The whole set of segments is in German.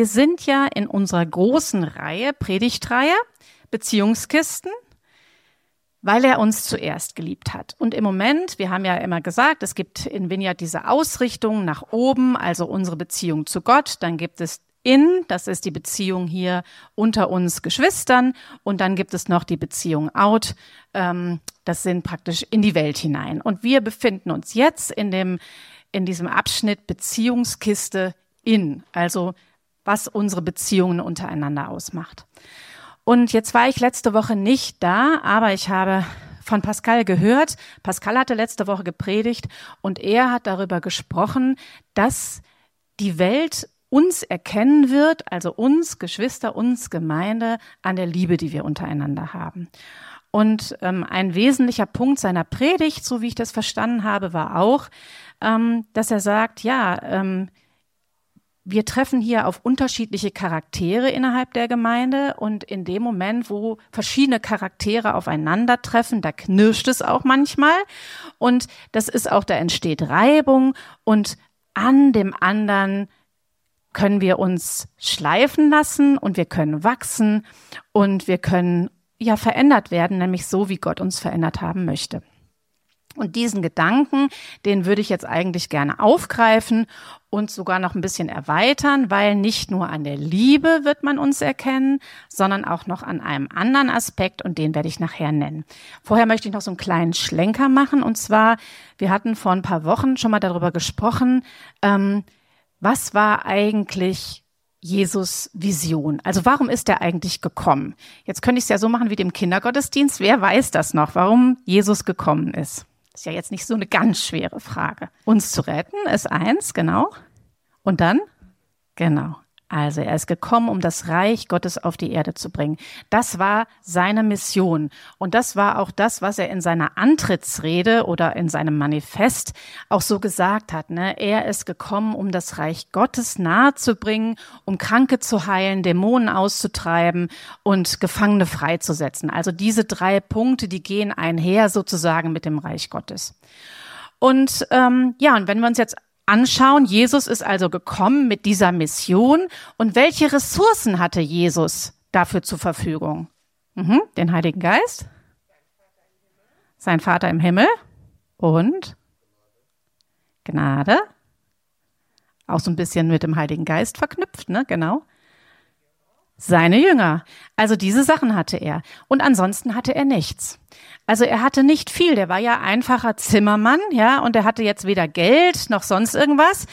wir sind ja in unserer großen Reihe, Predigtreihe, Beziehungskisten, weil er uns zuerst geliebt hat. Und im Moment, wir haben ja immer gesagt, es gibt in Vineyard diese Ausrichtung nach oben, also unsere Beziehung zu Gott. Dann gibt es in, das ist die Beziehung hier unter uns Geschwistern. Und dann gibt es noch die Beziehung out, ähm, das sind praktisch in die Welt hinein. Und wir befinden uns jetzt in dem, in diesem Abschnitt Beziehungskiste in, also was unsere Beziehungen untereinander ausmacht. Und jetzt war ich letzte Woche nicht da, aber ich habe von Pascal gehört. Pascal hatte letzte Woche gepredigt und er hat darüber gesprochen, dass die Welt uns erkennen wird, also uns Geschwister, uns Gemeinde, an der Liebe, die wir untereinander haben. Und ähm, ein wesentlicher Punkt seiner Predigt, so wie ich das verstanden habe, war auch, ähm, dass er sagt, ja, ähm, wir treffen hier auf unterschiedliche Charaktere innerhalb der Gemeinde und in dem Moment, wo verschiedene Charaktere aufeinandertreffen, da knirscht es auch manchmal und das ist auch, da entsteht Reibung und an dem anderen können wir uns schleifen lassen und wir können wachsen und wir können ja verändert werden, nämlich so, wie Gott uns verändert haben möchte. Und diesen Gedanken, den würde ich jetzt eigentlich gerne aufgreifen und sogar noch ein bisschen erweitern, weil nicht nur an der Liebe wird man uns erkennen, sondern auch noch an einem anderen Aspekt und den werde ich nachher nennen. Vorher möchte ich noch so einen kleinen Schlenker machen und zwar, wir hatten vor ein paar Wochen schon mal darüber gesprochen, ähm, was war eigentlich Jesus Vision? Also warum ist er eigentlich gekommen? Jetzt könnte ich es ja so machen wie dem Kindergottesdienst. Wer weiß das noch, warum Jesus gekommen ist? Ist ja jetzt nicht so eine ganz schwere Frage. Uns zu retten ist eins, genau. Und dann? Genau. Also er ist gekommen, um das Reich Gottes auf die Erde zu bringen. Das war seine Mission. Und das war auch das, was er in seiner Antrittsrede oder in seinem Manifest auch so gesagt hat. Ne? Er ist gekommen, um das Reich Gottes nahe zu bringen, um Kranke zu heilen, Dämonen auszutreiben und Gefangene freizusetzen. Also diese drei Punkte, die gehen einher sozusagen mit dem Reich Gottes. Und ähm, ja, und wenn wir uns jetzt anschauen. Jesus ist also gekommen mit dieser Mission. Und welche Ressourcen hatte Jesus dafür zur Verfügung? Mhm, den Heiligen Geist, sein Vater im Himmel und Gnade. Auch so ein bisschen mit dem Heiligen Geist verknüpft, ne? Genau. Seine Jünger. Also diese Sachen hatte er. Und ansonsten hatte er nichts. Also er hatte nicht viel. Der war ja einfacher Zimmermann, ja, und er hatte jetzt weder Geld noch sonst irgendwas.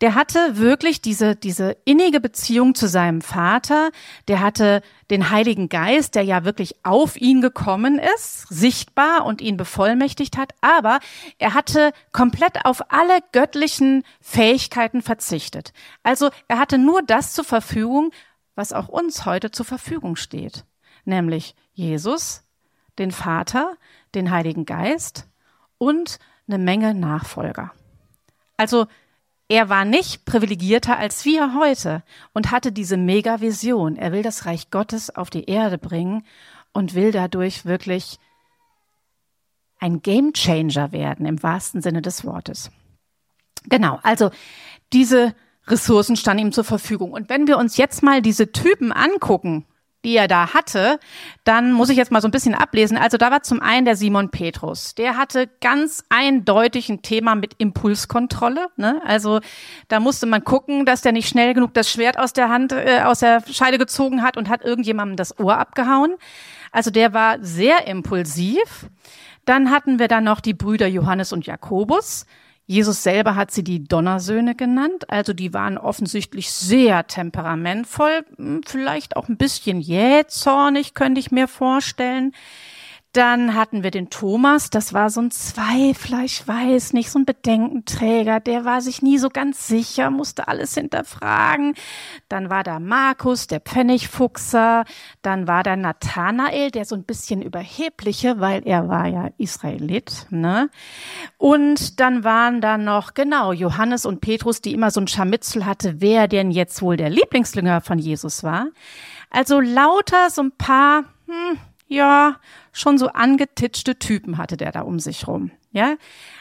Der hatte wirklich diese, diese innige Beziehung zu seinem Vater. Der hatte den Heiligen Geist, der ja wirklich auf ihn gekommen ist, sichtbar und ihn bevollmächtigt hat. Aber er hatte komplett auf alle göttlichen Fähigkeiten verzichtet. Also er hatte nur das zur Verfügung, was auch uns heute zur Verfügung steht, nämlich Jesus, den Vater, den Heiligen Geist und eine Menge Nachfolger. Also er war nicht privilegierter als wir heute und hatte diese Mega-Vision. Er will das Reich Gottes auf die Erde bringen und will dadurch wirklich ein Gamechanger werden im wahrsten Sinne des Wortes. Genau, also diese Ressourcen standen ihm zur Verfügung. Und wenn wir uns jetzt mal diese Typen angucken, die er da hatte, dann muss ich jetzt mal so ein bisschen ablesen. Also da war zum einen der Simon Petrus. Der hatte ganz eindeutig ein Thema mit Impulskontrolle. Ne? Also da musste man gucken, dass der nicht schnell genug das Schwert aus der Hand, äh, aus der Scheide gezogen hat und hat irgendjemandem das Ohr abgehauen. Also der war sehr impulsiv. Dann hatten wir dann noch die Brüder Johannes und Jakobus. Jesus selber hat sie die Donnersöhne genannt, also die waren offensichtlich sehr temperamentvoll, hm, vielleicht auch ein bisschen jähzornig, könnte ich mir vorstellen. Dann hatten wir den Thomas, das war so ein Zweifler, ich weiß nicht, so ein Bedenkenträger, der war sich nie so ganz sicher, musste alles hinterfragen. Dann war da Markus, der Pfennigfuchser, dann war da Nathanael, der so ein bisschen überhebliche, weil er war ja Israelit, ne? Und dann waren da noch, genau, Johannes und Petrus, die immer so ein Scharmützel hatte, wer denn jetzt wohl der Lieblingsjünger von Jesus war. Also lauter so ein paar, hm, ja, schon so angetitschte Typen hatte der da um sich rum. Ja,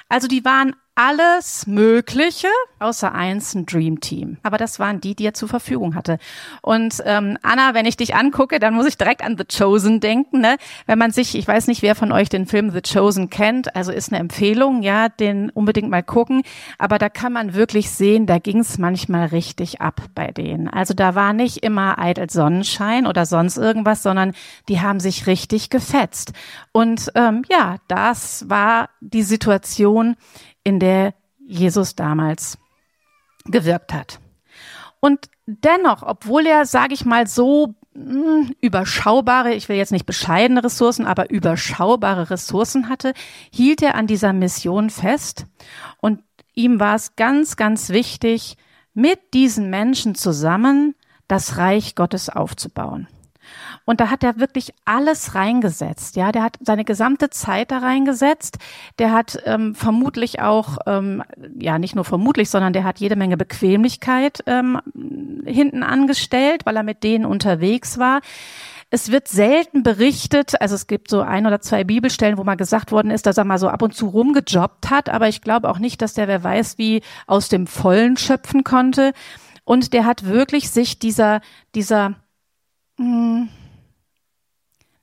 also die waren alles Mögliche, außer eins ein Dream Team. Aber das waren die, die er zur Verfügung hatte. Und ähm, Anna, wenn ich dich angucke, dann muss ich direkt an The Chosen denken. Ne? Wenn man sich, ich weiß nicht, wer von euch den Film The Chosen kennt, also ist eine Empfehlung, ja, den unbedingt mal gucken. Aber da kann man wirklich sehen, da ging es manchmal richtig ab bei denen. Also da war nicht immer eitel Sonnenschein oder sonst irgendwas, sondern die haben sich richtig gefetzt. Und ähm, ja, das war die Situation, in der Jesus damals gewirkt hat. Und dennoch, obwohl er, sage ich mal, so hm, überschaubare, ich will jetzt nicht bescheidene Ressourcen, aber überschaubare Ressourcen hatte, hielt er an dieser Mission fest. Und ihm war es ganz, ganz wichtig, mit diesen Menschen zusammen das Reich Gottes aufzubauen. Und da hat er wirklich alles reingesetzt. Ja, der hat seine gesamte Zeit da reingesetzt. Der hat ähm, vermutlich auch, ähm, ja, nicht nur vermutlich, sondern der hat jede Menge Bequemlichkeit ähm, hinten angestellt, weil er mit denen unterwegs war. Es wird selten berichtet, also es gibt so ein oder zwei Bibelstellen, wo mal gesagt worden ist, dass er mal so ab und zu rumgejobbt hat, aber ich glaube auch nicht, dass der, wer weiß, wie aus dem Vollen schöpfen konnte. Und der hat wirklich sich dieser, dieser, hm,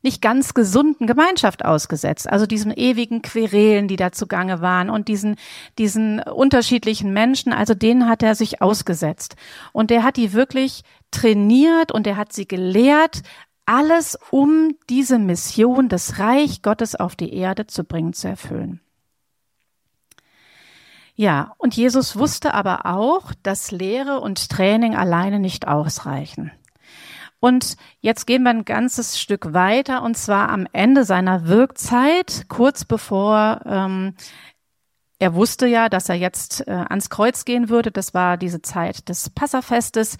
nicht ganz gesunden Gemeinschaft ausgesetzt. Also diesen ewigen Querelen, die da zugange waren und diesen, diesen unterschiedlichen Menschen, also denen hat er sich ausgesetzt. Und der hat die wirklich trainiert und er hat sie gelehrt, alles um diese Mission, das Reich Gottes auf die Erde zu bringen, zu erfüllen. Ja, und Jesus wusste aber auch, dass Lehre und Training alleine nicht ausreichen. Und jetzt gehen wir ein ganzes Stück weiter, und zwar am Ende seiner Wirkzeit, kurz bevor ähm, er wusste ja, dass er jetzt äh, ans Kreuz gehen würde. Das war diese Zeit des Passafestes,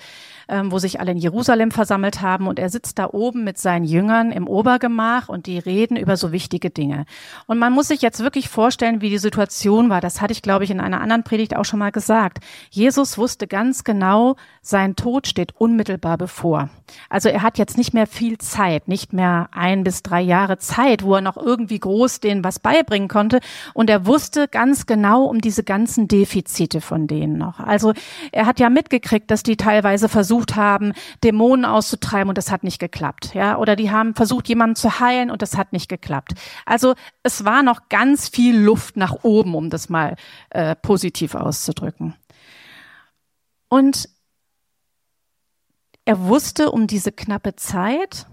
ähm, wo sich alle in Jerusalem versammelt haben. Und er sitzt da oben mit seinen Jüngern im Obergemach und die reden über so wichtige Dinge. Und man muss sich jetzt wirklich vorstellen, wie die Situation war. Das hatte ich, glaube ich, in einer anderen Predigt auch schon mal gesagt. Jesus wusste ganz genau, sein Tod steht unmittelbar bevor. Also er hat jetzt nicht mehr viel Zeit, nicht mehr ein bis drei Jahre Zeit, wo er noch irgendwie groß denen was beibringen konnte. Und er wusste ganz genau um diese ganzen Defizite von denen noch. Also er hat ja mitgekriegt, dass die teilweise versucht haben, Dämonen auszutreiben und das hat nicht geklappt, ja, oder die haben versucht, jemanden zu heilen und das hat nicht geklappt. Also es war noch ganz viel Luft nach oben, um das mal äh, positiv auszudrücken. Und er wusste um diese knappe Zeit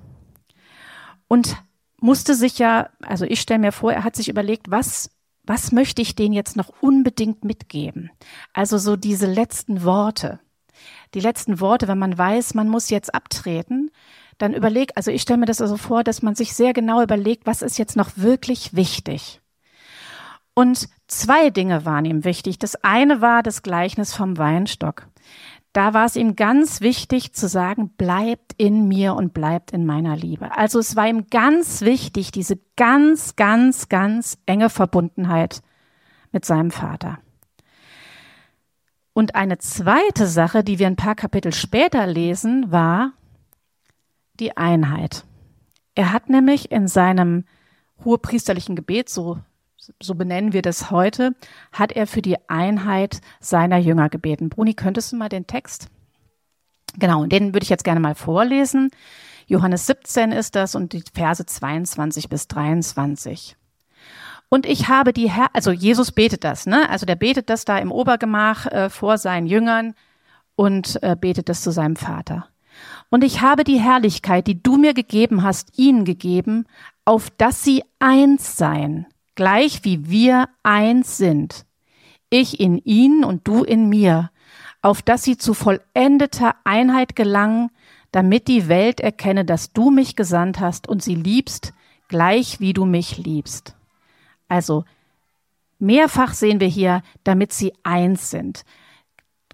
und musste sich ja, also ich stelle mir vor, er hat sich überlegt, was was möchte ich denen jetzt noch unbedingt mitgeben? Also so diese letzten Worte. Die letzten Worte, wenn man weiß, man muss jetzt abtreten, dann überleg, also ich stelle mir das also vor, dass man sich sehr genau überlegt, was ist jetzt noch wirklich wichtig. Und zwei Dinge waren ihm wichtig. Das eine war das Gleichnis vom Weinstock da war es ihm ganz wichtig zu sagen, bleibt in mir und bleibt in meiner Liebe. Also es war ihm ganz wichtig, diese ganz, ganz, ganz enge Verbundenheit mit seinem Vater. Und eine zweite Sache, die wir ein paar Kapitel später lesen, war die Einheit. Er hat nämlich in seinem hohepriesterlichen Gebet, so so benennen wir das heute, hat er für die Einheit seiner Jünger gebeten. Bruni, könntest du mal den Text? Genau, den würde ich jetzt gerne mal vorlesen. Johannes 17 ist das und die Verse 22 bis 23. Und ich habe die Herr, also Jesus betet das, ne? Also der betet das da im Obergemach äh, vor seinen Jüngern und äh, betet das zu seinem Vater. Und ich habe die Herrlichkeit, die du mir gegeben hast, ihnen gegeben, auf dass sie eins seien, gleich wie wir eins sind. Ich in ihnen und du in mir, auf dass sie zu vollendeter Einheit gelangen, damit die Welt erkenne, dass du mich gesandt hast und sie liebst, gleich wie du mich liebst. Also, mehrfach sehen wir hier, damit sie eins sind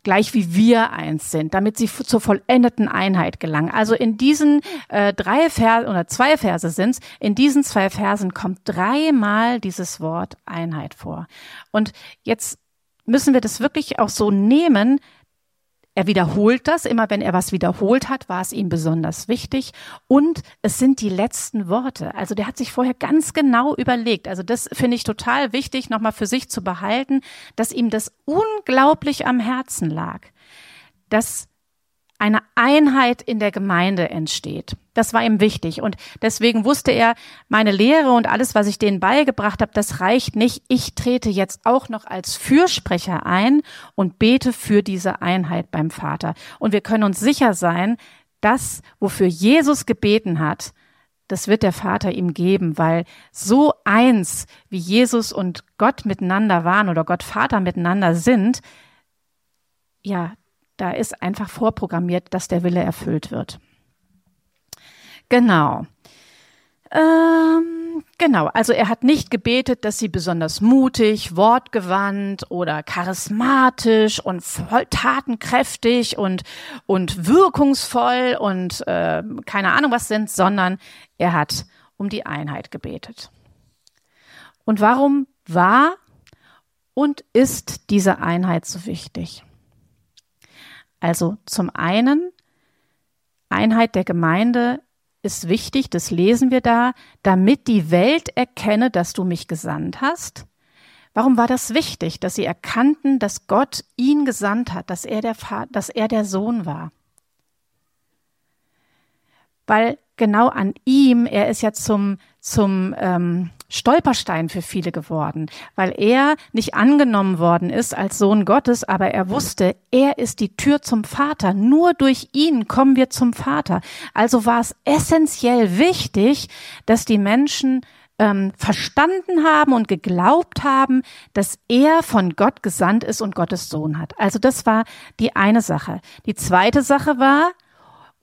gleich wie wir eins sind, damit sie zur vollendeten Einheit gelangen. Also in diesen äh, drei Verse oder zwei Verse sind's, in diesen zwei Versen kommt dreimal dieses Wort Einheit vor. Und jetzt müssen wir das wirklich auch so nehmen. Er wiederholt das. Immer wenn er was wiederholt hat, war es ihm besonders wichtig. Und es sind die letzten Worte. Also der hat sich vorher ganz genau überlegt. Also das finde ich total wichtig, nochmal für sich zu behalten, dass ihm das unglaublich am Herzen lag. Dass eine Einheit in der Gemeinde entsteht. Das war ihm wichtig. Und deswegen wusste er, meine Lehre und alles, was ich denen beigebracht habe, das reicht nicht. Ich trete jetzt auch noch als Fürsprecher ein und bete für diese Einheit beim Vater. Und wir können uns sicher sein, das, wofür Jesus gebeten hat, das wird der Vater ihm geben, weil so eins, wie Jesus und Gott miteinander waren oder Gott Vater miteinander sind, ja, da ist einfach vorprogrammiert, dass der Wille erfüllt wird. Genau. Ähm, genau, also er hat nicht gebetet, dass sie besonders mutig, wortgewandt oder charismatisch und voll tatenkräftig und, und wirkungsvoll und äh, keine Ahnung was sind, sondern er hat um die Einheit gebetet. Und warum war und ist diese Einheit so wichtig? Also zum einen, Einheit der Gemeinde ist wichtig, das lesen wir da, damit die Welt erkenne, dass du mich gesandt hast. Warum war das wichtig, dass sie erkannten, dass Gott ihn gesandt hat, dass er der, Vater, dass er der Sohn war? Weil genau an ihm, er ist ja zum, zum ähm, Stolperstein für viele geworden, weil er nicht angenommen worden ist als Sohn Gottes, aber er wusste, er ist die Tür zum Vater. Nur durch ihn kommen wir zum Vater. Also war es essentiell wichtig, dass die Menschen ähm, verstanden haben und geglaubt haben, dass er von Gott gesandt ist und Gottes Sohn hat. Also das war die eine Sache. Die zweite Sache war,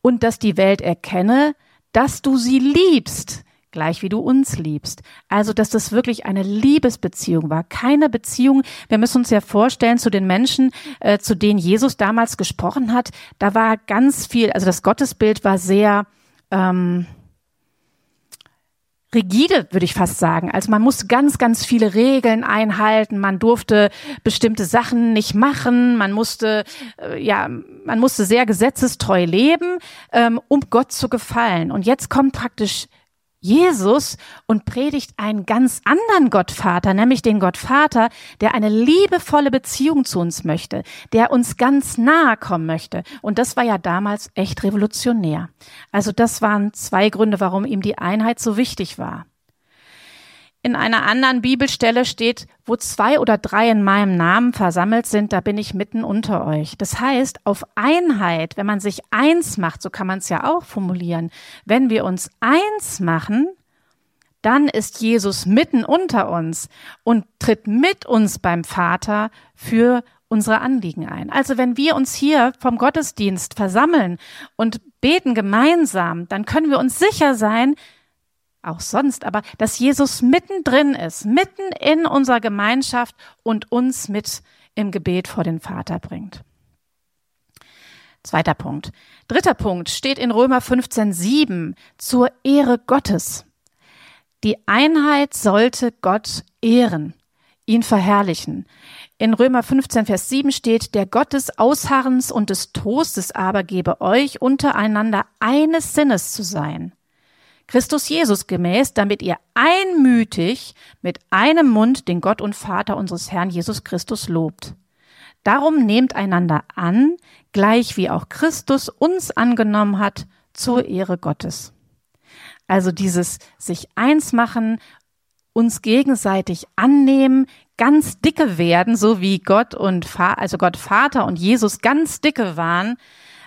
und dass die Welt erkenne, dass du sie liebst gleich wie du uns liebst. Also, dass das wirklich eine Liebesbeziehung war, keine Beziehung. Wir müssen uns ja vorstellen, zu den Menschen, äh, zu denen Jesus damals gesprochen hat, da war ganz viel, also das Gottesbild war sehr ähm, rigide, würde ich fast sagen. Also man musste ganz, ganz viele Regeln einhalten. Man durfte bestimmte Sachen nicht machen. Man musste, äh, ja, man musste sehr gesetzestreu leben, ähm, um Gott zu gefallen. Und jetzt kommt praktisch Jesus und predigt einen ganz anderen Gottvater, nämlich den Gottvater, der eine liebevolle Beziehung zu uns möchte, der uns ganz nahe kommen möchte. Und das war ja damals echt revolutionär. Also das waren zwei Gründe, warum ihm die Einheit so wichtig war. In einer anderen Bibelstelle steht, wo zwei oder drei in meinem Namen versammelt sind, da bin ich mitten unter euch. Das heißt, auf Einheit, wenn man sich eins macht, so kann man es ja auch formulieren, wenn wir uns eins machen, dann ist Jesus mitten unter uns und tritt mit uns beim Vater für unsere Anliegen ein. Also wenn wir uns hier vom Gottesdienst versammeln und beten gemeinsam, dann können wir uns sicher sein, auch sonst, aber dass Jesus mittendrin ist, mitten in unserer Gemeinschaft und uns mit im Gebet vor den Vater bringt. Zweiter Punkt. Dritter Punkt steht in Römer 15,7 zur Ehre Gottes. Die Einheit sollte Gott ehren, ihn verherrlichen. In Römer 15, Vers 7 steht, der Gott des Ausharrens und des Trostes aber gebe euch untereinander eines Sinnes zu sein. Christus Jesus gemäß, damit ihr einmütig mit einem Mund den Gott und Vater unseres Herrn Jesus Christus lobt. Darum nehmt einander an, gleich wie auch Christus uns angenommen hat, zur Ehre Gottes. Also dieses sich eins machen, uns gegenseitig annehmen, ganz dicke werden, so wie Gott und also Gott Vater und Jesus ganz dicke waren,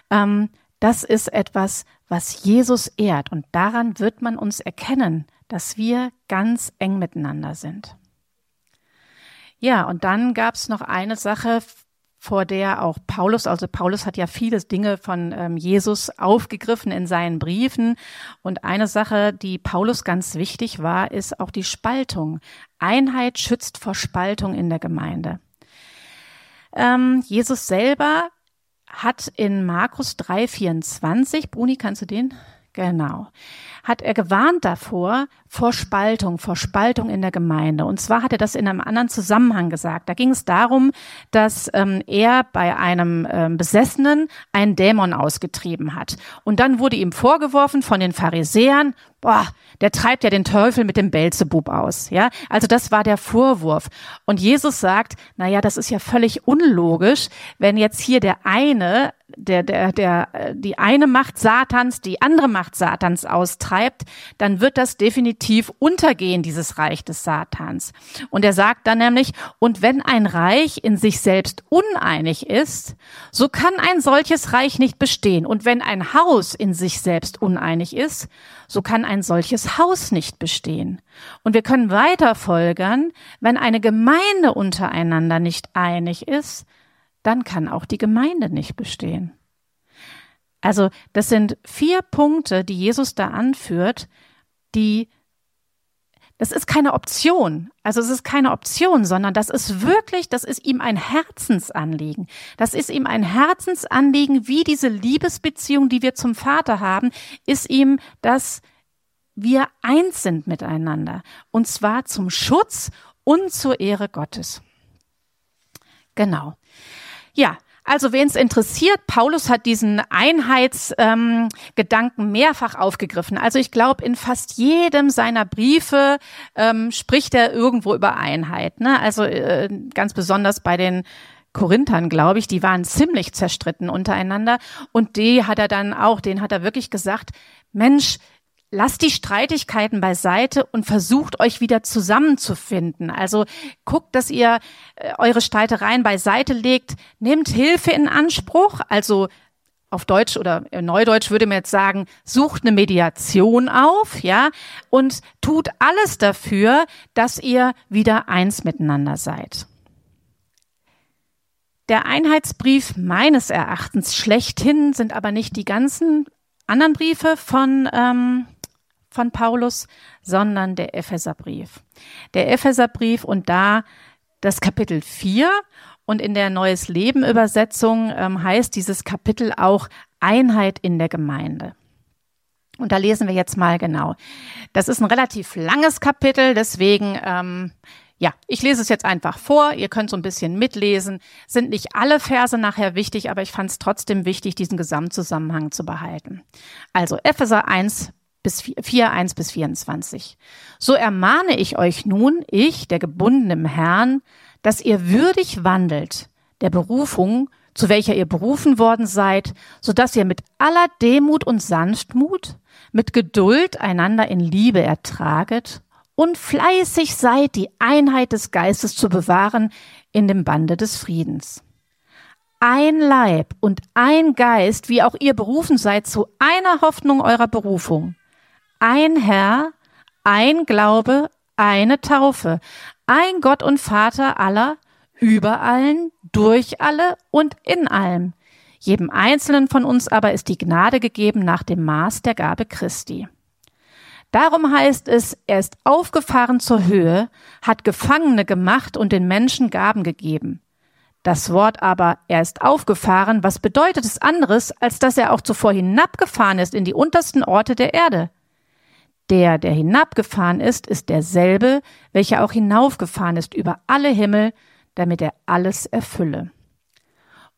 ähm, das ist etwas, was Jesus ehrt. Und daran wird man uns erkennen, dass wir ganz eng miteinander sind. Ja, und dann gab es noch eine Sache, vor der auch Paulus, also Paulus hat ja viele Dinge von ähm, Jesus aufgegriffen in seinen Briefen. Und eine Sache, die Paulus ganz wichtig war, ist auch die Spaltung. Einheit schützt vor Spaltung in der Gemeinde. Ähm, Jesus selber hat in Markus 3,24, Bruni, kannst du den Genau. Hat er gewarnt davor, vor Spaltung, vor Spaltung in der Gemeinde. Und zwar hat er das in einem anderen Zusammenhang gesagt. Da ging es darum, dass ähm, er bei einem ähm, Besessenen einen Dämon ausgetrieben hat. Und dann wurde ihm vorgeworfen von den Pharisäern, boah, der treibt ja den Teufel mit dem Belzebub aus, ja? Also das war der Vorwurf. Und Jesus sagt, na ja, das ist ja völlig unlogisch, wenn jetzt hier der eine der, der, der, äh, die eine Macht Satans, die andere Macht Satans austreibt, dann wird das definitiv untergehen, dieses Reich des Satans. Und er sagt dann nämlich, und wenn ein Reich in sich selbst uneinig ist, so kann ein solches Reich nicht bestehen. Und wenn ein Haus in sich selbst uneinig ist, so kann ein solches Haus nicht bestehen. Und wir können weiter folgern, wenn eine Gemeinde untereinander nicht einig ist, dann kann auch die Gemeinde nicht bestehen. Also das sind vier Punkte, die Jesus da anführt, die das ist keine Option. Also es ist keine Option, sondern das ist wirklich, das ist ihm ein Herzensanliegen. Das ist ihm ein Herzensanliegen, wie diese Liebesbeziehung, die wir zum Vater haben, ist ihm, dass wir eins sind miteinander. Und zwar zum Schutz und zur Ehre Gottes. Genau. Ja, also wen es interessiert, Paulus hat diesen Einheitsgedanken ähm, mehrfach aufgegriffen. Also ich glaube, in fast jedem seiner Briefe ähm, spricht er irgendwo über Einheit. Ne? Also äh, ganz besonders bei den Korinthern, glaube ich, die waren ziemlich zerstritten untereinander. Und die hat er dann auch, den hat er wirklich gesagt, Mensch, lasst die Streitigkeiten beiseite und versucht euch wieder zusammenzufinden. Also guckt, dass ihr äh, eure Streitereien beiseite legt, nehmt Hilfe in Anspruch, also auf Deutsch oder Neudeutsch würde man jetzt sagen, sucht eine Mediation auf, ja, und tut alles dafür, dass ihr wieder eins miteinander seid. Der Einheitsbrief meines Erachtens schlechthin sind aber nicht die ganzen anderen Briefe von ähm, von Paulus, sondern der Epheserbrief. Der Epheserbrief und da das Kapitel 4 und in der Neues Leben Übersetzung ähm, heißt dieses Kapitel auch Einheit in der Gemeinde. Und da lesen wir jetzt mal genau. Das ist ein relativ langes Kapitel, deswegen ähm, ja, ich lese es jetzt einfach vor. Ihr könnt so ein bisschen mitlesen. Sind nicht alle Verse nachher wichtig, aber ich fand es trotzdem wichtig, diesen Gesamtzusammenhang zu behalten. Also Epheser 1 bis 4, 1 bis 24. So ermahne ich euch nun, ich, der gebundene Herrn, dass ihr würdig wandelt der Berufung, zu welcher ihr berufen worden seid, so dass ihr mit aller Demut und Sanftmut, mit Geduld einander in Liebe ertraget und fleißig seid, die Einheit des Geistes zu bewahren in dem Bande des Friedens ein Leib und ein Geist, wie auch ihr berufen seid zu einer Hoffnung eurer Berufung ein Herr, ein Glaube, eine Taufe, ein Gott und Vater aller, über allen, durch alle und in allem. Jedem Einzelnen von uns aber ist die Gnade gegeben nach dem Maß der Gabe Christi. Darum heißt es, er ist aufgefahren zur Höhe, hat Gefangene gemacht und den Menschen Gaben gegeben. Das Wort aber, er ist aufgefahren, was bedeutet es anderes, als dass er auch zuvor hinabgefahren ist in die untersten Orte der Erde? Der, der hinabgefahren ist, ist derselbe, welcher auch hinaufgefahren ist über alle Himmel, damit er alles erfülle.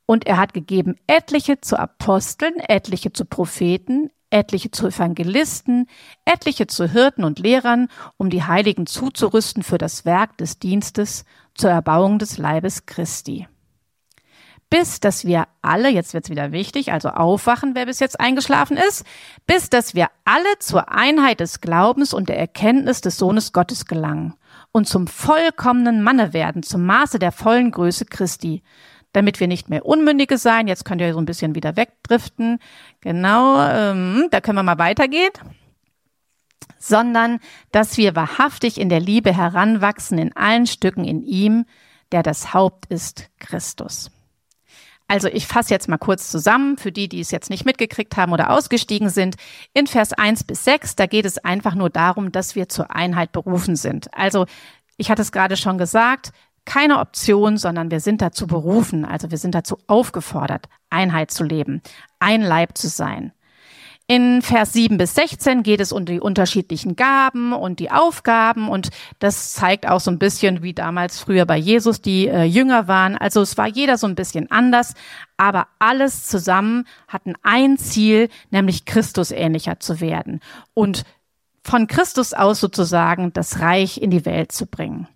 Und er hat gegeben etliche zu Aposteln, etliche zu Propheten, etliche zu Evangelisten, etliche zu Hirten und Lehrern, um die Heiligen zuzurüsten für das Werk des Dienstes zur Erbauung des Leibes Christi bis dass wir alle, jetzt wird's wieder wichtig, also aufwachen, wer bis jetzt eingeschlafen ist, bis dass wir alle zur Einheit des Glaubens und der Erkenntnis des Sohnes Gottes gelangen und zum vollkommenen Manne werden, zum Maße der vollen Größe Christi, damit wir nicht mehr Unmündige sein. Jetzt könnt ihr so ein bisschen wieder wegdriften. Genau, ähm, da können wir mal weitergehen sondern dass wir wahrhaftig in der Liebe heranwachsen in allen Stücken in ihm, der das Haupt ist, Christus. Also ich fasse jetzt mal kurz zusammen für die, die es jetzt nicht mitgekriegt haben oder ausgestiegen sind. In Vers 1 bis 6, da geht es einfach nur darum, dass wir zur Einheit berufen sind. Also ich hatte es gerade schon gesagt, keine Option, sondern wir sind dazu berufen, also wir sind dazu aufgefordert, Einheit zu leben, ein Leib zu sein. In Vers 7 bis 16 geht es um die unterschiedlichen Gaben und die Aufgaben und das zeigt auch so ein bisschen, wie damals früher bei Jesus die äh, Jünger waren. Also es war jeder so ein bisschen anders, aber alles zusammen hatten ein Ziel, nämlich Christus ähnlicher zu werden und von Christus aus sozusagen das Reich in die Welt zu bringen.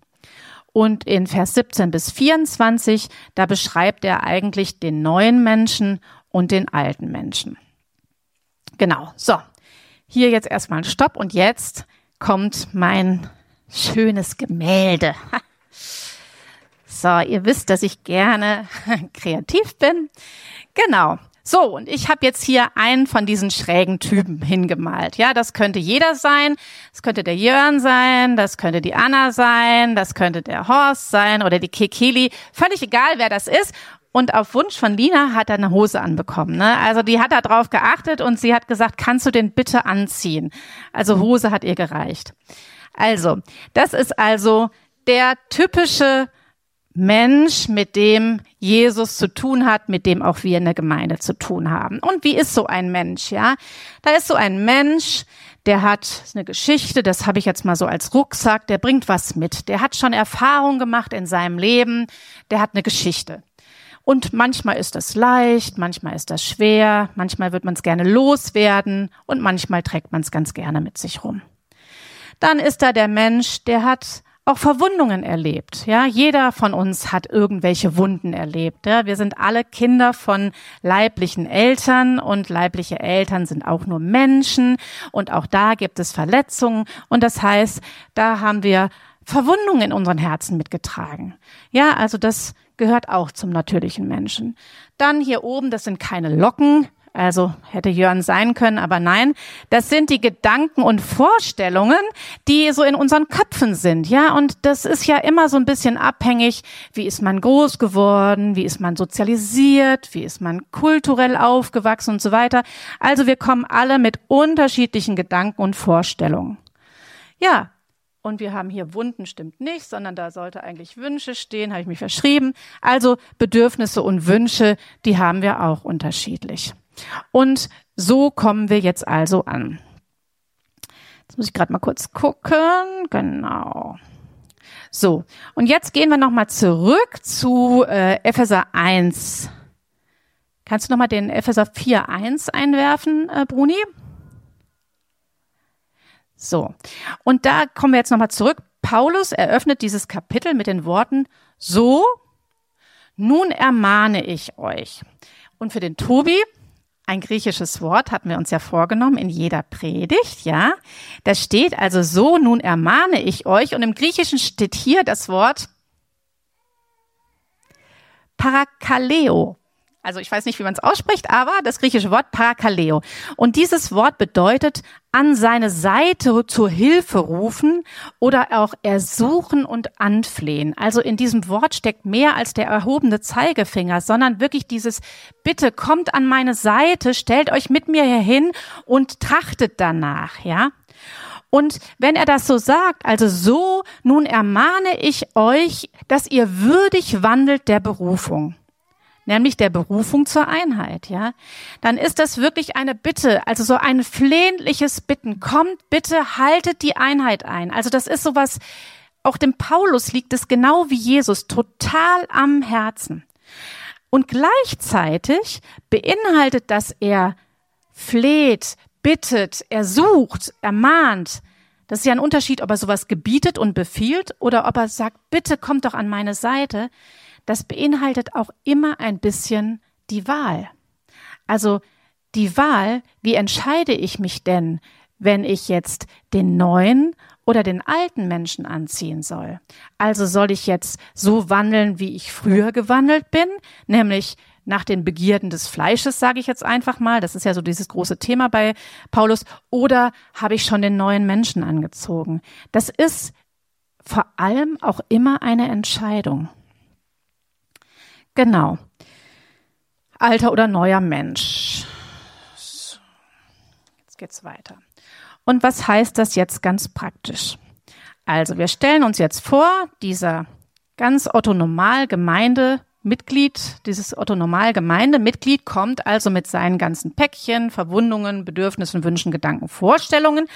Und in Vers 17 bis 24, da beschreibt er eigentlich den neuen Menschen und den alten Menschen. Genau, so. Hier jetzt erstmal ein Stopp und jetzt kommt mein schönes Gemälde. So, ihr wisst, dass ich gerne kreativ bin. Genau. So, und ich habe jetzt hier einen von diesen schrägen Typen hingemalt. Ja, das könnte jeder sein. Das könnte der Jörn sein, das könnte die Anna sein, das könnte der Horst sein oder die Kekili. Völlig egal, wer das ist. Und auf Wunsch von Lina hat er eine Hose anbekommen. Ne? Also die hat da drauf geachtet und sie hat gesagt, kannst du den bitte anziehen? Also Hose hat ihr gereicht. Also, das ist also der typische Mensch, mit dem Jesus zu tun hat, mit dem auch wir in der Gemeinde zu tun haben. Und wie ist so ein Mensch, ja? Da ist so ein Mensch, der hat eine Geschichte, das habe ich jetzt mal so als Rucksack, der bringt was mit. Der hat schon Erfahrung gemacht in seinem Leben, der hat eine Geschichte. Und manchmal ist das leicht, manchmal ist das schwer, manchmal wird man es gerne loswerden und manchmal trägt man es ganz gerne mit sich rum. Dann ist da der Mensch, der hat auch Verwundungen erlebt. Ja, jeder von uns hat irgendwelche Wunden erlebt. Ja, wir sind alle Kinder von leiblichen Eltern und leibliche Eltern sind auch nur Menschen und auch da gibt es Verletzungen und das heißt, da haben wir Verwundungen in unseren Herzen mitgetragen. Ja, also das gehört auch zum natürlichen Menschen. Dann hier oben, das sind keine Locken, also hätte Jörn sein können, aber nein, das sind die Gedanken und Vorstellungen, die so in unseren Köpfen sind, ja, und das ist ja immer so ein bisschen abhängig, wie ist man groß geworden, wie ist man sozialisiert, wie ist man kulturell aufgewachsen und so weiter. Also wir kommen alle mit unterschiedlichen Gedanken und Vorstellungen. Ja, und wir haben hier Wunden stimmt nicht, sondern da sollte eigentlich Wünsche stehen, habe ich mich verschrieben. Also Bedürfnisse und Wünsche, die haben wir auch unterschiedlich. Und so kommen wir jetzt also an. Jetzt muss ich gerade mal kurz gucken. Genau. So, und jetzt gehen wir nochmal zurück zu äh, Epheser 1. Kannst du nochmal den Epheser 4.1 einwerfen, äh, Bruni? So, und da kommen wir jetzt nochmal zurück. Paulus eröffnet dieses Kapitel mit den Worten, so, nun ermahne ich euch. Und für den Tobi, ein griechisches Wort hatten wir uns ja vorgenommen in jeder Predigt, ja. Da steht also so, nun ermahne ich euch. Und im Griechischen steht hier das Wort Parakaleo. Also ich weiß nicht, wie man es ausspricht, aber das griechische Wort Parakaleo. Und dieses Wort bedeutet an seine Seite zur Hilfe rufen oder auch ersuchen und anflehen. Also in diesem Wort steckt mehr als der erhobene Zeigefinger, sondern wirklich dieses Bitte kommt an meine Seite, stellt euch mit mir hier hin und trachtet danach, ja? Und wenn er das so sagt, also so, nun ermahne ich euch, dass ihr würdig wandelt der Berufung nämlich der Berufung zur Einheit, ja, dann ist das wirklich eine Bitte, also so ein flehentliches Bitten. Kommt bitte, haltet die Einheit ein. Also das ist sowas, auch dem Paulus liegt es genau wie Jesus total am Herzen. Und gleichzeitig beinhaltet, dass er fleht, bittet, er sucht, ermahnt. Das ist ja ein Unterschied, ob er sowas gebietet und befiehlt oder ob er sagt, bitte kommt doch an meine Seite das beinhaltet auch immer ein bisschen die Wahl. Also die Wahl, wie entscheide ich mich denn, wenn ich jetzt den neuen oder den alten Menschen anziehen soll? Also soll ich jetzt so wandeln, wie ich früher gewandelt bin, nämlich nach den Begierden des Fleisches, sage ich jetzt einfach mal. Das ist ja so dieses große Thema bei Paulus. Oder habe ich schon den neuen Menschen angezogen? Das ist vor allem auch immer eine Entscheidung. Genau. Alter oder neuer Mensch. Jetzt geht's weiter. Und was heißt das jetzt ganz praktisch? Also, wir stellen uns jetzt vor, dieser ganz autonomal Gemeindemitglieder Mitglied, dieses Otto-Normal-Gemeindemitglied kommt also mit seinen ganzen Päckchen, Verwundungen, Bedürfnissen, Wünschen, Gedanken, Vorstellungen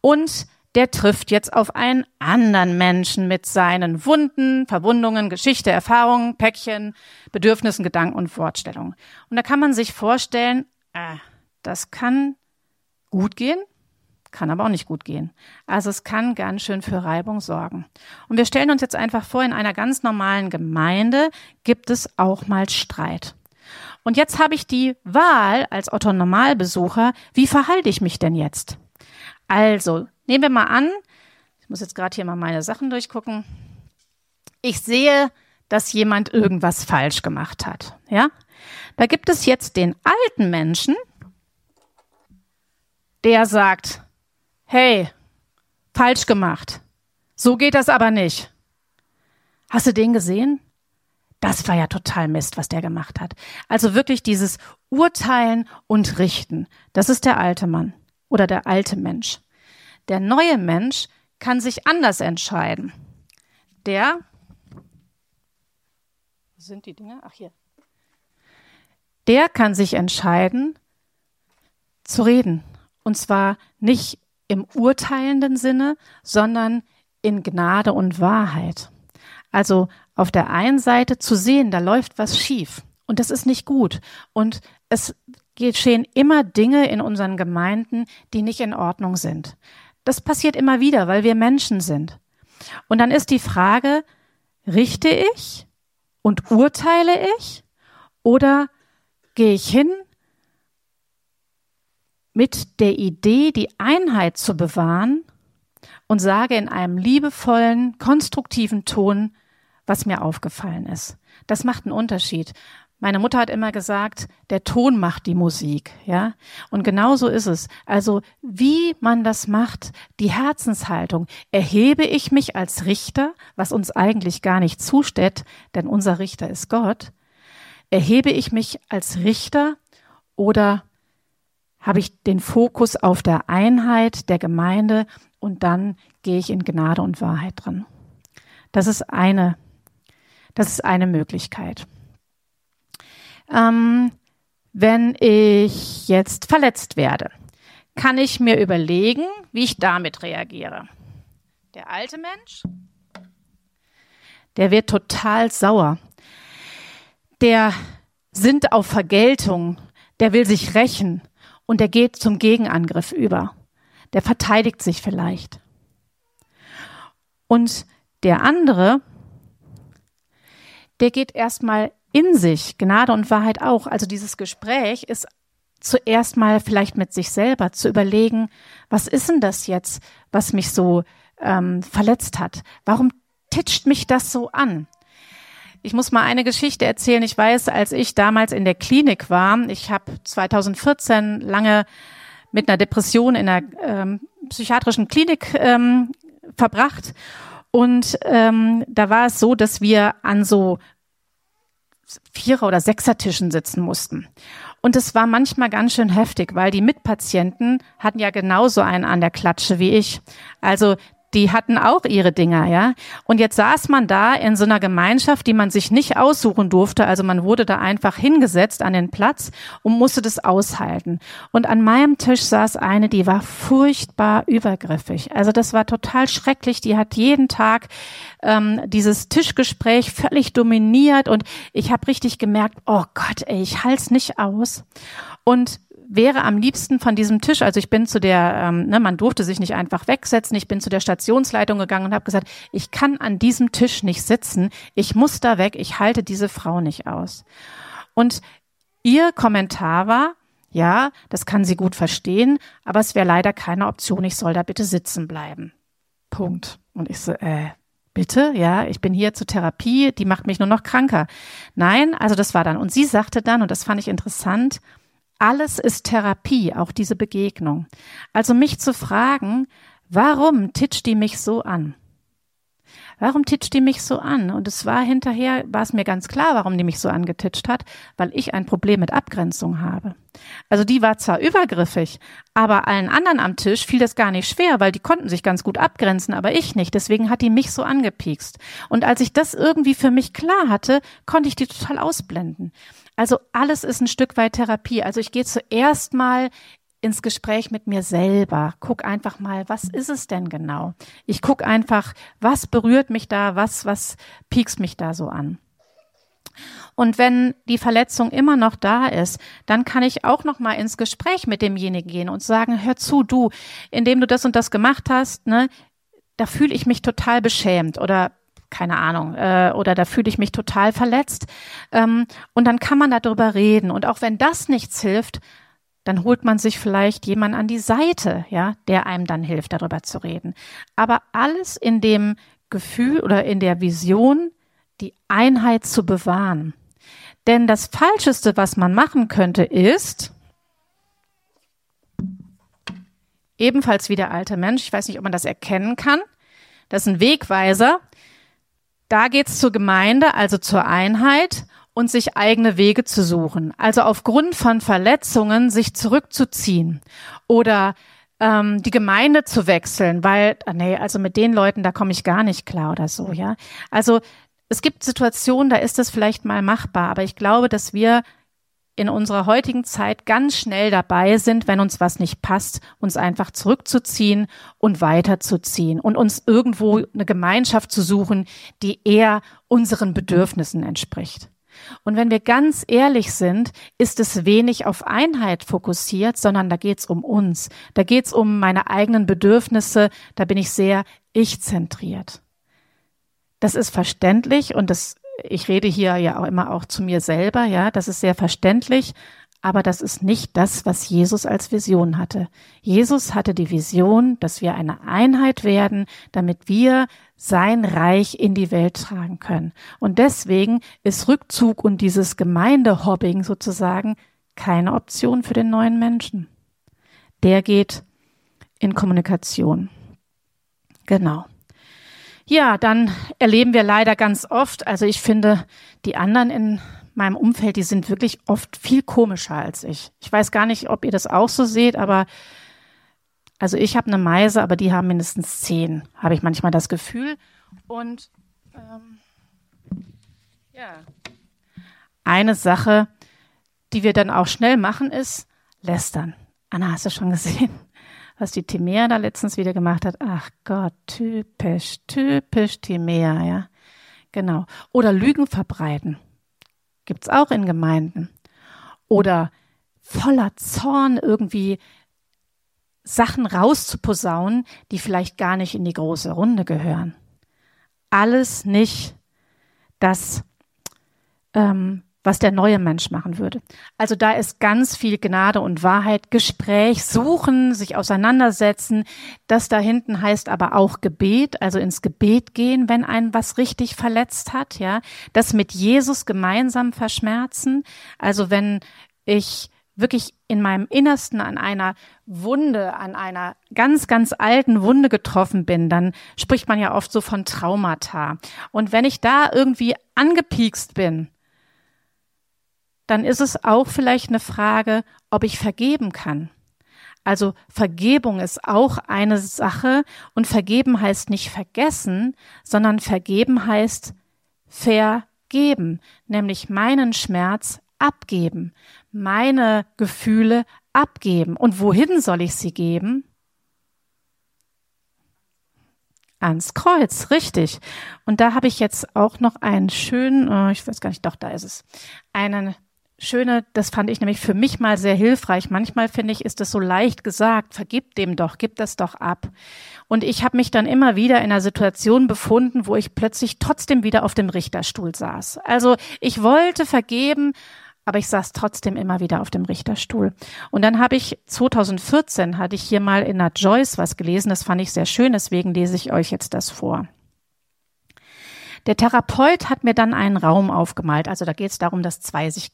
und der trifft jetzt auf einen anderen Menschen mit seinen Wunden, Verwundungen, Geschichte, Erfahrungen, Päckchen, Bedürfnissen, Gedanken und Vorstellungen. Und da kann man sich vorstellen, äh, das kann gut gehen, kann aber auch nicht gut gehen. Also es kann ganz schön für Reibung sorgen. Und wir stellen uns jetzt einfach vor, in einer ganz normalen Gemeinde gibt es auch mal Streit. Und jetzt habe ich die Wahl als Otto Normalbesucher, wie verhalte ich mich denn jetzt? Also, nehmen wir mal an, ich muss jetzt gerade hier mal meine Sachen durchgucken. Ich sehe, dass jemand irgendwas falsch gemacht hat, ja? Da gibt es jetzt den alten Menschen, der sagt, hey, falsch gemacht. So geht das aber nicht. Hast du den gesehen? Das war ja total Mist, was der gemacht hat. Also wirklich dieses Urteilen und Richten. Das ist der alte Mann oder der alte Mensch. Der neue Mensch kann sich anders entscheiden. Der, wo sind die Dinge? Ach hier. Der kann sich entscheiden, zu reden. Und zwar nicht im urteilenden Sinne, sondern in Gnade und Wahrheit. Also auf der einen Seite zu sehen, da läuft was schief und das ist nicht gut und es geschehen immer Dinge in unseren Gemeinden, die nicht in Ordnung sind. Das passiert immer wieder, weil wir Menschen sind. Und dann ist die Frage, richte ich und urteile ich oder gehe ich hin mit der Idee, die Einheit zu bewahren und sage in einem liebevollen, konstruktiven Ton, was mir aufgefallen ist. Das macht einen Unterschied. Meine Mutter hat immer gesagt, der Ton macht die Musik, ja? Und genau so ist es. Also, wie man das macht, die Herzenshaltung. Erhebe ich mich als Richter, was uns eigentlich gar nicht zusteht, denn unser Richter ist Gott. Erhebe ich mich als Richter oder habe ich den Fokus auf der Einheit der Gemeinde und dann gehe ich in Gnade und Wahrheit drin. Das ist eine, das ist eine Möglichkeit. Ähm, wenn ich jetzt verletzt werde, kann ich mir überlegen, wie ich damit reagiere. Der alte Mensch, der wird total sauer. Der sind auf Vergeltung, der will sich rächen und er geht zum Gegenangriff über. Der verteidigt sich vielleicht. Und der andere, der geht erstmal in sich, Gnade und Wahrheit auch. Also dieses Gespräch ist zuerst mal vielleicht mit sich selber zu überlegen, was ist denn das jetzt, was mich so ähm, verletzt hat? Warum titscht mich das so an? Ich muss mal eine Geschichte erzählen. Ich weiß, als ich damals in der Klinik war, ich habe 2014 lange mit einer Depression in einer ähm, psychiatrischen Klinik ähm, verbracht. Und ähm, da war es so, dass wir an so Vierer- oder Sechsertischen sitzen mussten. Und es war manchmal ganz schön heftig, weil die Mitpatienten hatten ja genauso einen an der Klatsche wie ich. Also die hatten auch ihre Dinger, ja. Und jetzt saß man da in so einer Gemeinschaft, die man sich nicht aussuchen durfte. Also man wurde da einfach hingesetzt an den Platz und musste das aushalten. Und an meinem Tisch saß eine, die war furchtbar übergriffig. Also das war total schrecklich. Die hat jeden Tag ähm, dieses Tischgespräch völlig dominiert und ich habe richtig gemerkt, oh Gott, ey, ich halt's nicht aus. Und wäre am liebsten von diesem Tisch, also ich bin zu der, ähm, ne, man durfte sich nicht einfach wegsetzen, ich bin zu der Stationsleitung gegangen und habe gesagt, ich kann an diesem Tisch nicht sitzen, ich muss da weg, ich halte diese Frau nicht aus. Und ihr Kommentar war, ja, das kann sie gut verstehen, aber es wäre leider keine Option, ich soll da bitte sitzen bleiben. Punkt. Und ich so, äh, bitte, ja, ich bin hier zur Therapie, die macht mich nur noch kranker. Nein, also das war dann. Und sie sagte dann, und das fand ich interessant, alles ist Therapie, auch diese Begegnung. Also mich zu fragen, warum titscht die mich so an? warum titscht die mich so an? Und es war hinterher, war es mir ganz klar, warum die mich so angetitscht hat, weil ich ein Problem mit Abgrenzung habe. Also die war zwar übergriffig, aber allen anderen am Tisch fiel das gar nicht schwer, weil die konnten sich ganz gut abgrenzen, aber ich nicht. Deswegen hat die mich so angepiekst. Und als ich das irgendwie für mich klar hatte, konnte ich die total ausblenden. Also alles ist ein Stück weit Therapie. Also ich gehe zuerst mal ins Gespräch mit mir selber. Guck einfach mal, was ist es denn genau? Ich guck einfach, was berührt mich da, was, was piekst mich da so an? Und wenn die Verletzung immer noch da ist, dann kann ich auch noch mal ins Gespräch mit demjenigen gehen und sagen, hör zu, du, indem du das und das gemacht hast, ne, da fühle ich mich total beschämt oder keine Ahnung, äh, oder da fühle ich mich total verletzt. Ähm, und dann kann man darüber reden. Und auch wenn das nichts hilft, dann holt man sich vielleicht jemand an die Seite, ja, der einem dann hilft, darüber zu reden. Aber alles in dem Gefühl oder in der Vision, die Einheit zu bewahren. Denn das Falscheste, was man machen könnte, ist, ebenfalls wie der alte Mensch, ich weiß nicht, ob man das erkennen kann, das ist ein Wegweiser, da geht's zur Gemeinde, also zur Einheit, und sich eigene Wege zu suchen. Also aufgrund von Verletzungen sich zurückzuziehen oder ähm, die Gemeinde zu wechseln, weil, ah, nee, also mit den Leuten, da komme ich gar nicht klar oder so, ja. Also es gibt Situationen, da ist das vielleicht mal machbar, aber ich glaube, dass wir in unserer heutigen Zeit ganz schnell dabei sind, wenn uns was nicht passt, uns einfach zurückzuziehen und weiterzuziehen und uns irgendwo eine Gemeinschaft zu suchen, die eher unseren Bedürfnissen entspricht. Und wenn wir ganz ehrlich sind, ist es wenig auf Einheit fokussiert, sondern da geht's um uns. Da geht's um meine eigenen Bedürfnisse. Da bin ich sehr ich-zentriert. Das ist verständlich und das, ich rede hier ja auch immer auch zu mir selber, ja, das ist sehr verständlich. Aber das ist nicht das, was Jesus als Vision hatte. Jesus hatte die Vision, dass wir eine Einheit werden, damit wir sein Reich in die Welt tragen können. Und deswegen ist Rückzug und dieses Gemeindehobbing sozusagen keine Option für den neuen Menschen. Der geht in Kommunikation. Genau. Ja, dann erleben wir leider ganz oft, also ich finde, die anderen in meinem Umfeld, die sind wirklich oft viel komischer als ich. Ich weiß gar nicht, ob ihr das auch so seht, aber also ich habe eine Meise, aber die haben mindestens zehn, habe ich manchmal das Gefühl. Und ähm, ja, eine Sache, die wir dann auch schnell machen, ist lästern. Anna, hast du schon gesehen, was die Timea da letztens wieder gemacht hat? Ach Gott, typisch, typisch Timea, ja. Genau. Oder Lügen verbreiten. Gibt's auch in Gemeinden. Oder voller Zorn irgendwie Sachen rauszuposaunen, die vielleicht gar nicht in die große Runde gehören. Alles nicht das, ähm, was der neue Mensch machen würde. Also da ist ganz viel Gnade und Wahrheit, Gespräch, suchen, sich auseinandersetzen. Das da hinten heißt aber auch Gebet, also ins Gebet gehen, wenn einen was richtig verletzt hat, ja. Das mit Jesus gemeinsam verschmerzen. Also wenn ich wirklich in meinem Innersten an einer Wunde, an einer ganz, ganz alten Wunde getroffen bin, dann spricht man ja oft so von Traumata. Und wenn ich da irgendwie angepiekst bin, dann ist es auch vielleicht eine Frage, ob ich vergeben kann. Also Vergebung ist auch eine Sache und vergeben heißt nicht vergessen, sondern vergeben heißt vergeben, nämlich meinen Schmerz abgeben, meine Gefühle abgeben. Und wohin soll ich sie geben? Ans Kreuz, richtig. Und da habe ich jetzt auch noch einen schönen, oh, ich weiß gar nicht, doch, da ist es, einen schöne, das fand ich nämlich für mich mal sehr hilfreich. Manchmal finde ich, ist es so leicht gesagt, vergib dem doch, gib das doch ab. Und ich habe mich dann immer wieder in einer Situation befunden, wo ich plötzlich trotzdem wieder auf dem Richterstuhl saß. Also ich wollte vergeben, aber ich saß trotzdem immer wieder auf dem Richterstuhl. Und dann habe ich 2014 hatte ich hier mal in der Joyce was gelesen, das fand ich sehr schön, deswegen lese ich euch jetzt das vor. Der Therapeut hat mir dann einen Raum aufgemalt, also da geht es darum, dass zwei sich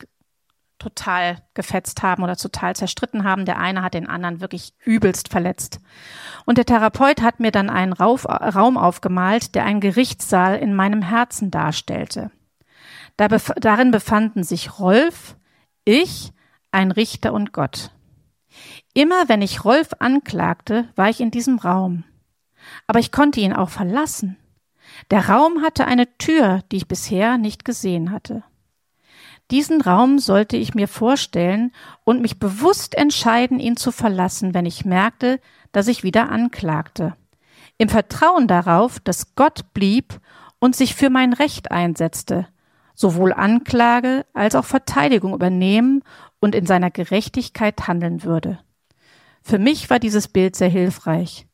total gefetzt haben oder total zerstritten haben. Der eine hat den anderen wirklich übelst verletzt. Und der Therapeut hat mir dann einen Rauf, Raum aufgemalt, der einen Gerichtssaal in meinem Herzen darstellte. Da bef darin befanden sich Rolf, ich, ein Richter und Gott. Immer wenn ich Rolf anklagte, war ich in diesem Raum. Aber ich konnte ihn auch verlassen. Der Raum hatte eine Tür, die ich bisher nicht gesehen hatte. Diesen Raum sollte ich mir vorstellen und mich bewusst entscheiden, ihn zu verlassen, wenn ich merkte, dass ich wieder anklagte. Im Vertrauen darauf, dass Gott blieb und sich für mein Recht einsetzte, sowohl Anklage als auch Verteidigung übernehmen und in seiner Gerechtigkeit handeln würde. Für mich war dieses Bild sehr hilfreich.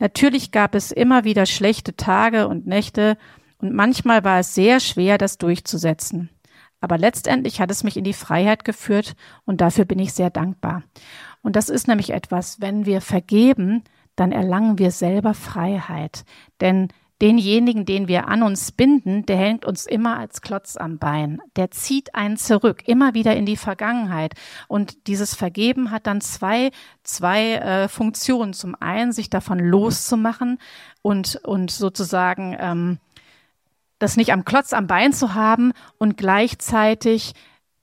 Natürlich gab es immer wieder schlechte Tage und Nächte, und manchmal war es sehr schwer, das durchzusetzen. Aber letztendlich hat es mich in die Freiheit geführt und dafür bin ich sehr dankbar. Und das ist nämlich etwas, wenn wir vergeben, dann erlangen wir selber Freiheit. Denn denjenigen, den wir an uns binden, der hängt uns immer als Klotz am Bein. Der zieht einen zurück, immer wieder in die Vergangenheit. Und dieses Vergeben hat dann zwei, zwei äh, Funktionen. Zum einen, sich davon loszumachen und, und sozusagen ähm, das nicht am Klotz am Bein zu haben und gleichzeitig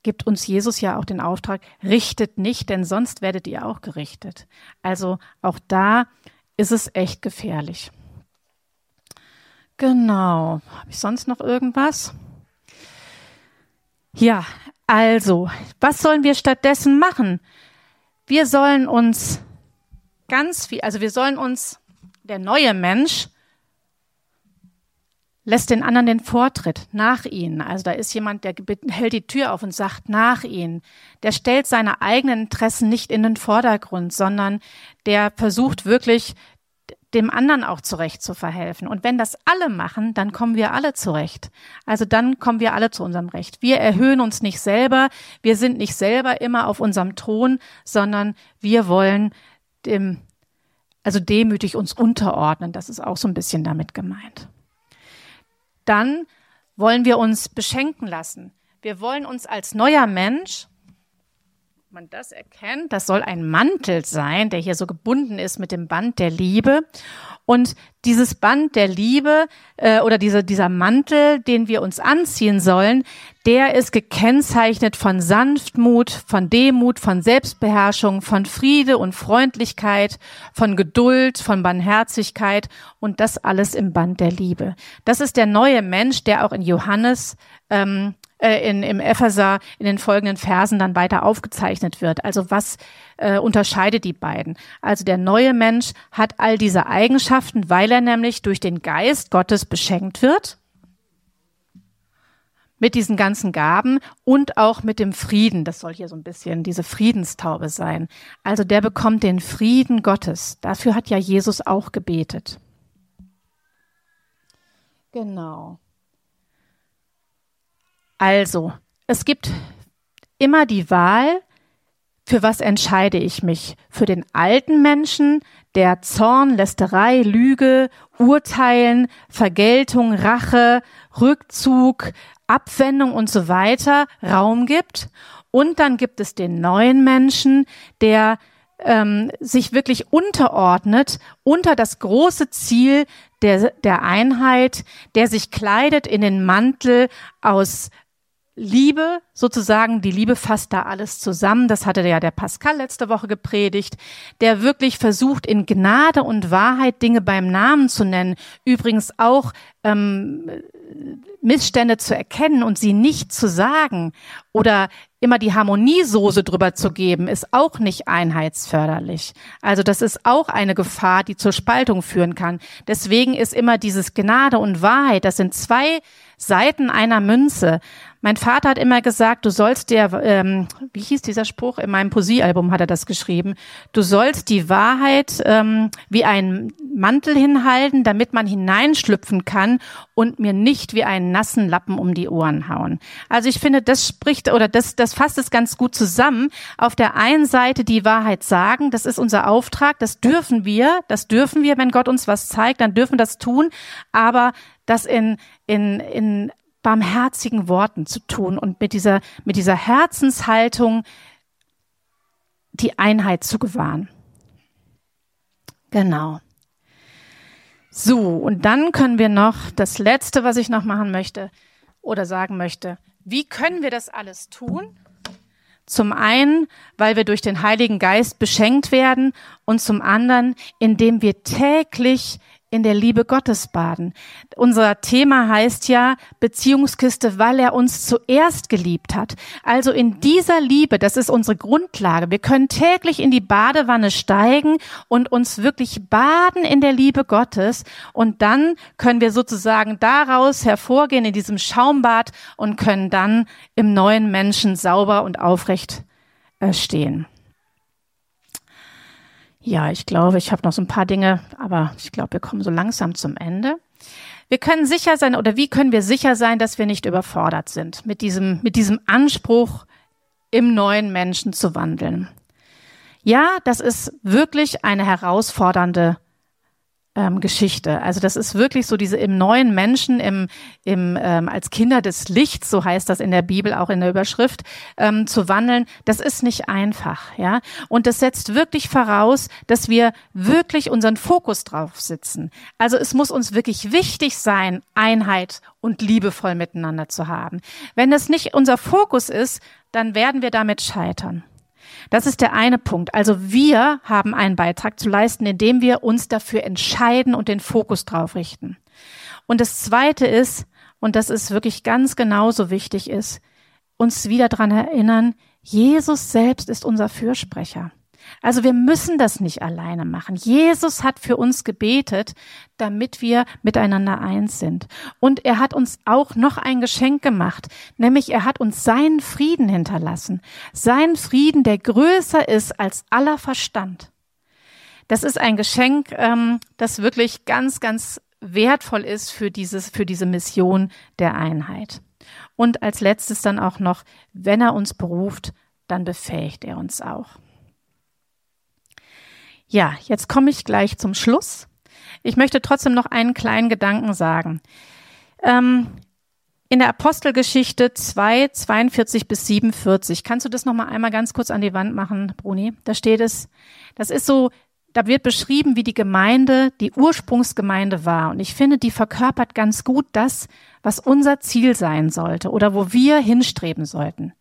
gibt uns Jesus ja auch den Auftrag, richtet nicht, denn sonst werdet ihr auch gerichtet. Also auch da ist es echt gefährlich. Genau. Habe ich sonst noch irgendwas? Ja, also, was sollen wir stattdessen machen? Wir sollen uns ganz viel, also wir sollen uns, der neue Mensch lässt den anderen den Vortritt nach ihnen. Also da ist jemand, der hält die Tür auf und sagt nach ihnen. Der stellt seine eigenen Interessen nicht in den Vordergrund, sondern der versucht wirklich dem anderen auch zurecht zu verhelfen. Und wenn das alle machen, dann kommen wir alle zurecht. Also dann kommen wir alle zu unserem Recht. Wir erhöhen uns nicht selber, wir sind nicht selber immer auf unserem Thron, sondern wir wollen dem, also demütig uns unterordnen. Das ist auch so ein bisschen damit gemeint dann wollen wir uns beschenken lassen. Wir wollen uns als neuer Mensch, man das erkennt, das soll ein Mantel sein, der hier so gebunden ist mit dem Band der Liebe. Und dieses Band der Liebe äh, oder diese, dieser Mantel, den wir uns anziehen sollen, der ist gekennzeichnet von Sanftmut, von Demut, von Selbstbeherrschung, von Friede und Freundlichkeit, von Geduld, von Barmherzigkeit und das alles im Band der Liebe. Das ist der neue Mensch, der auch in Johannes ähm, äh, in, im Epheser in den folgenden Versen dann weiter aufgezeichnet wird. Also was äh, unterscheidet die beiden? Also der neue Mensch hat all diese Eigenschaften, weil er nämlich durch den Geist Gottes beschenkt wird mit diesen ganzen Gaben und auch mit dem Frieden. Das soll hier so ein bisschen diese Friedenstaube sein. Also der bekommt den Frieden Gottes. Dafür hat ja Jesus auch gebetet. Genau. Also, es gibt immer die Wahl, für was entscheide ich mich? Für den alten Menschen, der Zorn, Lästerei, Lüge, Urteilen, Vergeltung, Rache, Rückzug, Abwendung und so weiter Raum gibt. Und dann gibt es den neuen Menschen, der ähm, sich wirklich unterordnet unter das große Ziel der, der Einheit, der sich kleidet in den Mantel aus Liebe, sozusagen, die Liebe fasst da alles zusammen. Das hatte ja der Pascal letzte Woche gepredigt, der wirklich versucht, in Gnade und Wahrheit Dinge beim Namen zu nennen. Übrigens auch ähm, Missstände zu erkennen und sie nicht zu sagen oder immer die Harmoniesoße drüber zu geben, ist auch nicht einheitsförderlich. Also das ist auch eine Gefahr, die zur Spaltung führen kann. Deswegen ist immer dieses Gnade und Wahrheit, das sind zwei Seiten einer Münze. Mein Vater hat immer gesagt, du sollst dir, ähm, wie hieß dieser Spruch? In meinem Poesiealbum hat er das geschrieben. Du sollst die Wahrheit ähm, wie einen Mantel hinhalten, damit man hineinschlüpfen kann und mir nicht wie einen nassen Lappen um die Ohren hauen. Also ich finde, das spricht oder das, das fasst es ganz gut zusammen. Auf der einen Seite die Wahrheit sagen, das ist unser Auftrag, das dürfen wir, das dürfen wir, wenn Gott uns was zeigt, dann dürfen wir das tun, aber das in, in, in barmherzigen Worten zu tun und mit dieser, mit dieser Herzenshaltung die Einheit zu gewahren. Genau. So, und dann können wir noch das Letzte, was ich noch machen möchte oder sagen möchte. Wie können wir das alles tun? Zum einen, weil wir durch den Heiligen Geist beschenkt werden und zum anderen, indem wir täglich in der Liebe Gottes baden. Unser Thema heißt ja Beziehungskiste, weil er uns zuerst geliebt hat. Also in dieser Liebe, das ist unsere Grundlage. Wir können täglich in die Badewanne steigen und uns wirklich baden in der Liebe Gottes. Und dann können wir sozusagen daraus hervorgehen in diesem Schaumbad und können dann im neuen Menschen sauber und aufrecht äh, stehen. Ja, ich glaube, ich habe noch so ein paar Dinge, aber ich glaube, wir kommen so langsam zum Ende. Wir können sicher sein, oder wie können wir sicher sein, dass wir nicht überfordert sind mit diesem, mit diesem Anspruch, im neuen Menschen zu wandeln? Ja, das ist wirklich eine herausfordernde ähm, Geschichte. Also das ist wirklich so diese im neuen Menschen, im, im ähm, als Kinder des Lichts, so heißt das in der Bibel auch in der Überschrift, ähm, zu wandeln. Das ist nicht einfach, ja. Und das setzt wirklich voraus, dass wir wirklich unseren Fokus drauf sitzen. Also es muss uns wirklich wichtig sein, Einheit und liebevoll miteinander zu haben. Wenn es nicht unser Fokus ist, dann werden wir damit scheitern. Das ist der eine Punkt. Also wir haben einen Beitrag zu leisten, indem wir uns dafür entscheiden und den Fokus drauf richten. Und das zweite ist, und das ist wirklich ganz genauso wichtig ist, uns wieder dran erinnern, Jesus selbst ist unser Fürsprecher. Also wir müssen das nicht alleine machen. Jesus hat für uns gebetet, damit wir miteinander eins sind. Und er hat uns auch noch ein Geschenk gemacht, nämlich er hat uns seinen Frieden hinterlassen. Seinen Frieden, der größer ist als aller Verstand. Das ist ein Geschenk, ähm, das wirklich ganz, ganz wertvoll ist für dieses, für diese Mission der Einheit. Und als letztes dann auch noch, wenn er uns beruft, dann befähigt er uns auch. Ja, jetzt komme ich gleich zum Schluss. Ich möchte trotzdem noch einen kleinen Gedanken sagen. Ähm, in der Apostelgeschichte 2, 42 bis 47, kannst du das noch mal einmal ganz kurz an die Wand machen, Bruni? Da steht es, das ist so, da wird beschrieben, wie die Gemeinde, die Ursprungsgemeinde war. Und ich finde, die verkörpert ganz gut das, was unser Ziel sein sollte oder wo wir hinstreben sollten.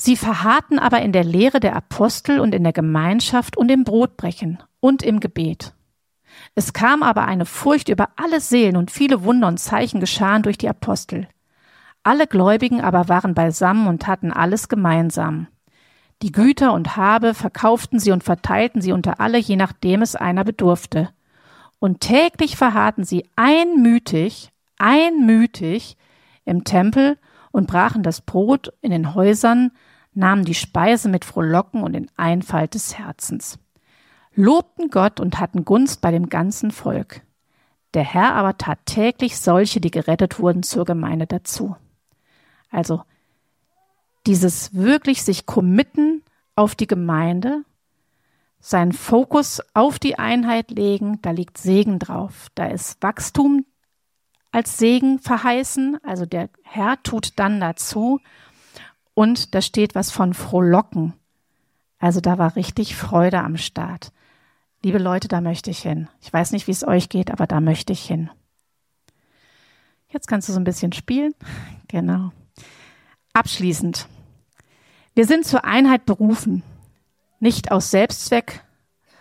Sie verharrten aber in der Lehre der Apostel und in der Gemeinschaft und im Brotbrechen und im Gebet. Es kam aber eine Furcht über alle Seelen und viele Wunder und Zeichen geschahen durch die Apostel. Alle Gläubigen aber waren beisammen und hatten alles gemeinsam. Die Güter und Habe verkauften sie und verteilten sie unter alle, je nachdem es einer bedurfte. Und täglich verharrten sie einmütig, einmütig im Tempel und brachen das Brot in den Häusern, nahmen die Speise mit Frohlocken und in Einfalt des Herzens, lobten Gott und hatten Gunst bei dem ganzen Volk. Der Herr aber tat täglich solche, die gerettet wurden, zur Gemeinde dazu. Also dieses wirklich sich committen auf die Gemeinde, seinen Fokus auf die Einheit legen, da liegt Segen drauf. Da ist Wachstum als Segen verheißen, also der Herr tut dann dazu und da steht was von Frohlocken. Also da war richtig Freude am Start. Liebe Leute, da möchte ich hin. Ich weiß nicht, wie es euch geht, aber da möchte ich hin. Jetzt kannst du so ein bisschen spielen. Genau. Abschließend. Wir sind zur Einheit berufen. Nicht aus Selbstzweck,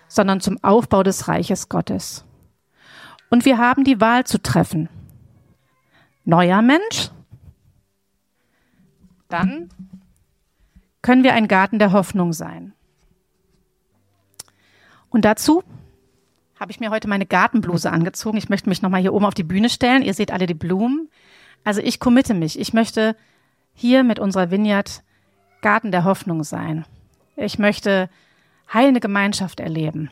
sondern zum Aufbau des Reiches Gottes. Und wir haben die Wahl zu treffen. Neuer Mensch dann können wir ein Garten der Hoffnung sein. Und dazu habe ich mir heute meine Gartenbluse angezogen. Ich möchte mich nochmal hier oben auf die Bühne stellen. Ihr seht alle die Blumen. Also ich committe mich. Ich möchte hier mit unserer Vineyard Garten der Hoffnung sein. Ich möchte heilende Gemeinschaft erleben.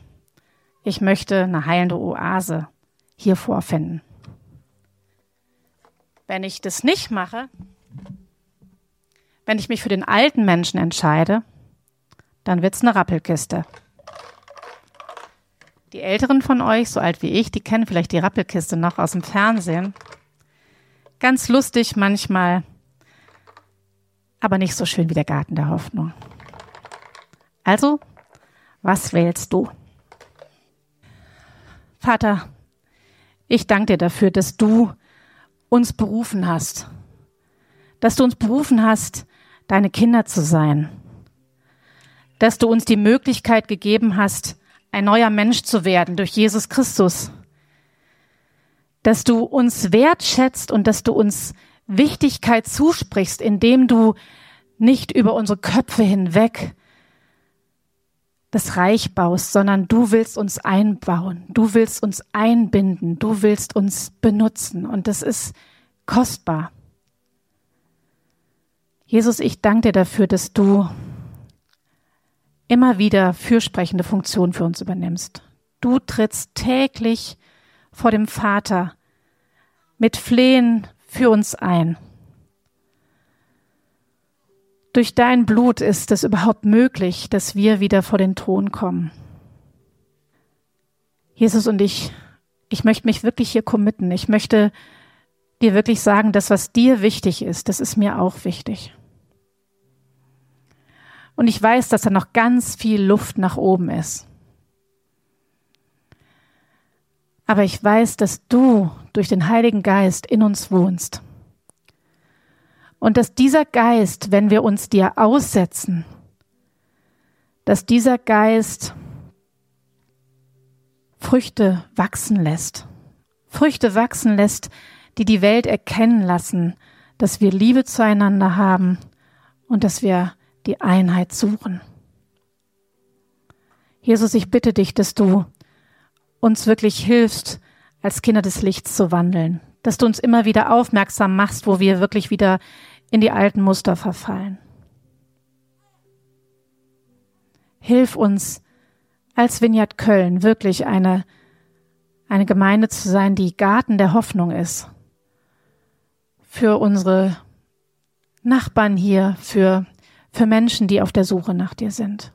Ich möchte eine heilende Oase hier vorfinden. Wenn ich das nicht mache, wenn ich mich für den alten Menschen entscheide, dann wird's eine Rappelkiste. Die Älteren von euch, so alt wie ich, die kennen vielleicht die Rappelkiste noch aus dem Fernsehen. ganz lustig manchmal, aber nicht so schön wie der Garten der Hoffnung. Also, was wählst du? Vater, ich danke dir dafür, dass du uns berufen hast, dass du uns berufen hast, deine Kinder zu sein, dass du uns die Möglichkeit gegeben hast, ein neuer Mensch zu werden durch Jesus Christus, dass du uns wertschätzt und dass du uns Wichtigkeit zusprichst, indem du nicht über unsere Köpfe hinweg das Reich baust, sondern du willst uns einbauen, du willst uns einbinden, du willst uns benutzen. Und das ist kostbar. Jesus, ich danke dir dafür, dass du immer wieder fürsprechende Funktion für uns übernimmst. Du trittst täglich vor dem Vater mit Flehen für uns ein. Durch dein Blut ist es überhaupt möglich, dass wir wieder vor den Thron kommen. Jesus und ich, ich möchte mich wirklich hier committen. Ich möchte dir wirklich sagen, das, was dir wichtig ist, das ist mir auch wichtig. Und ich weiß, dass da noch ganz viel Luft nach oben ist. Aber ich weiß, dass du durch den Heiligen Geist in uns wohnst. Und dass dieser Geist, wenn wir uns dir aussetzen, dass dieser Geist Früchte wachsen lässt. Früchte wachsen lässt, die die Welt erkennen lassen, dass wir Liebe zueinander haben und dass wir die Einheit suchen. Jesus, ich bitte dich, dass du uns wirklich hilfst, als Kinder des Lichts zu wandeln, dass du uns immer wieder aufmerksam machst, wo wir wirklich wieder in die alten Muster verfallen. Hilf uns, als Vineyard Köln wirklich eine, eine Gemeinde zu sein, die Garten der Hoffnung ist. Für unsere Nachbarn hier, für, für Menschen, die auf der Suche nach dir sind.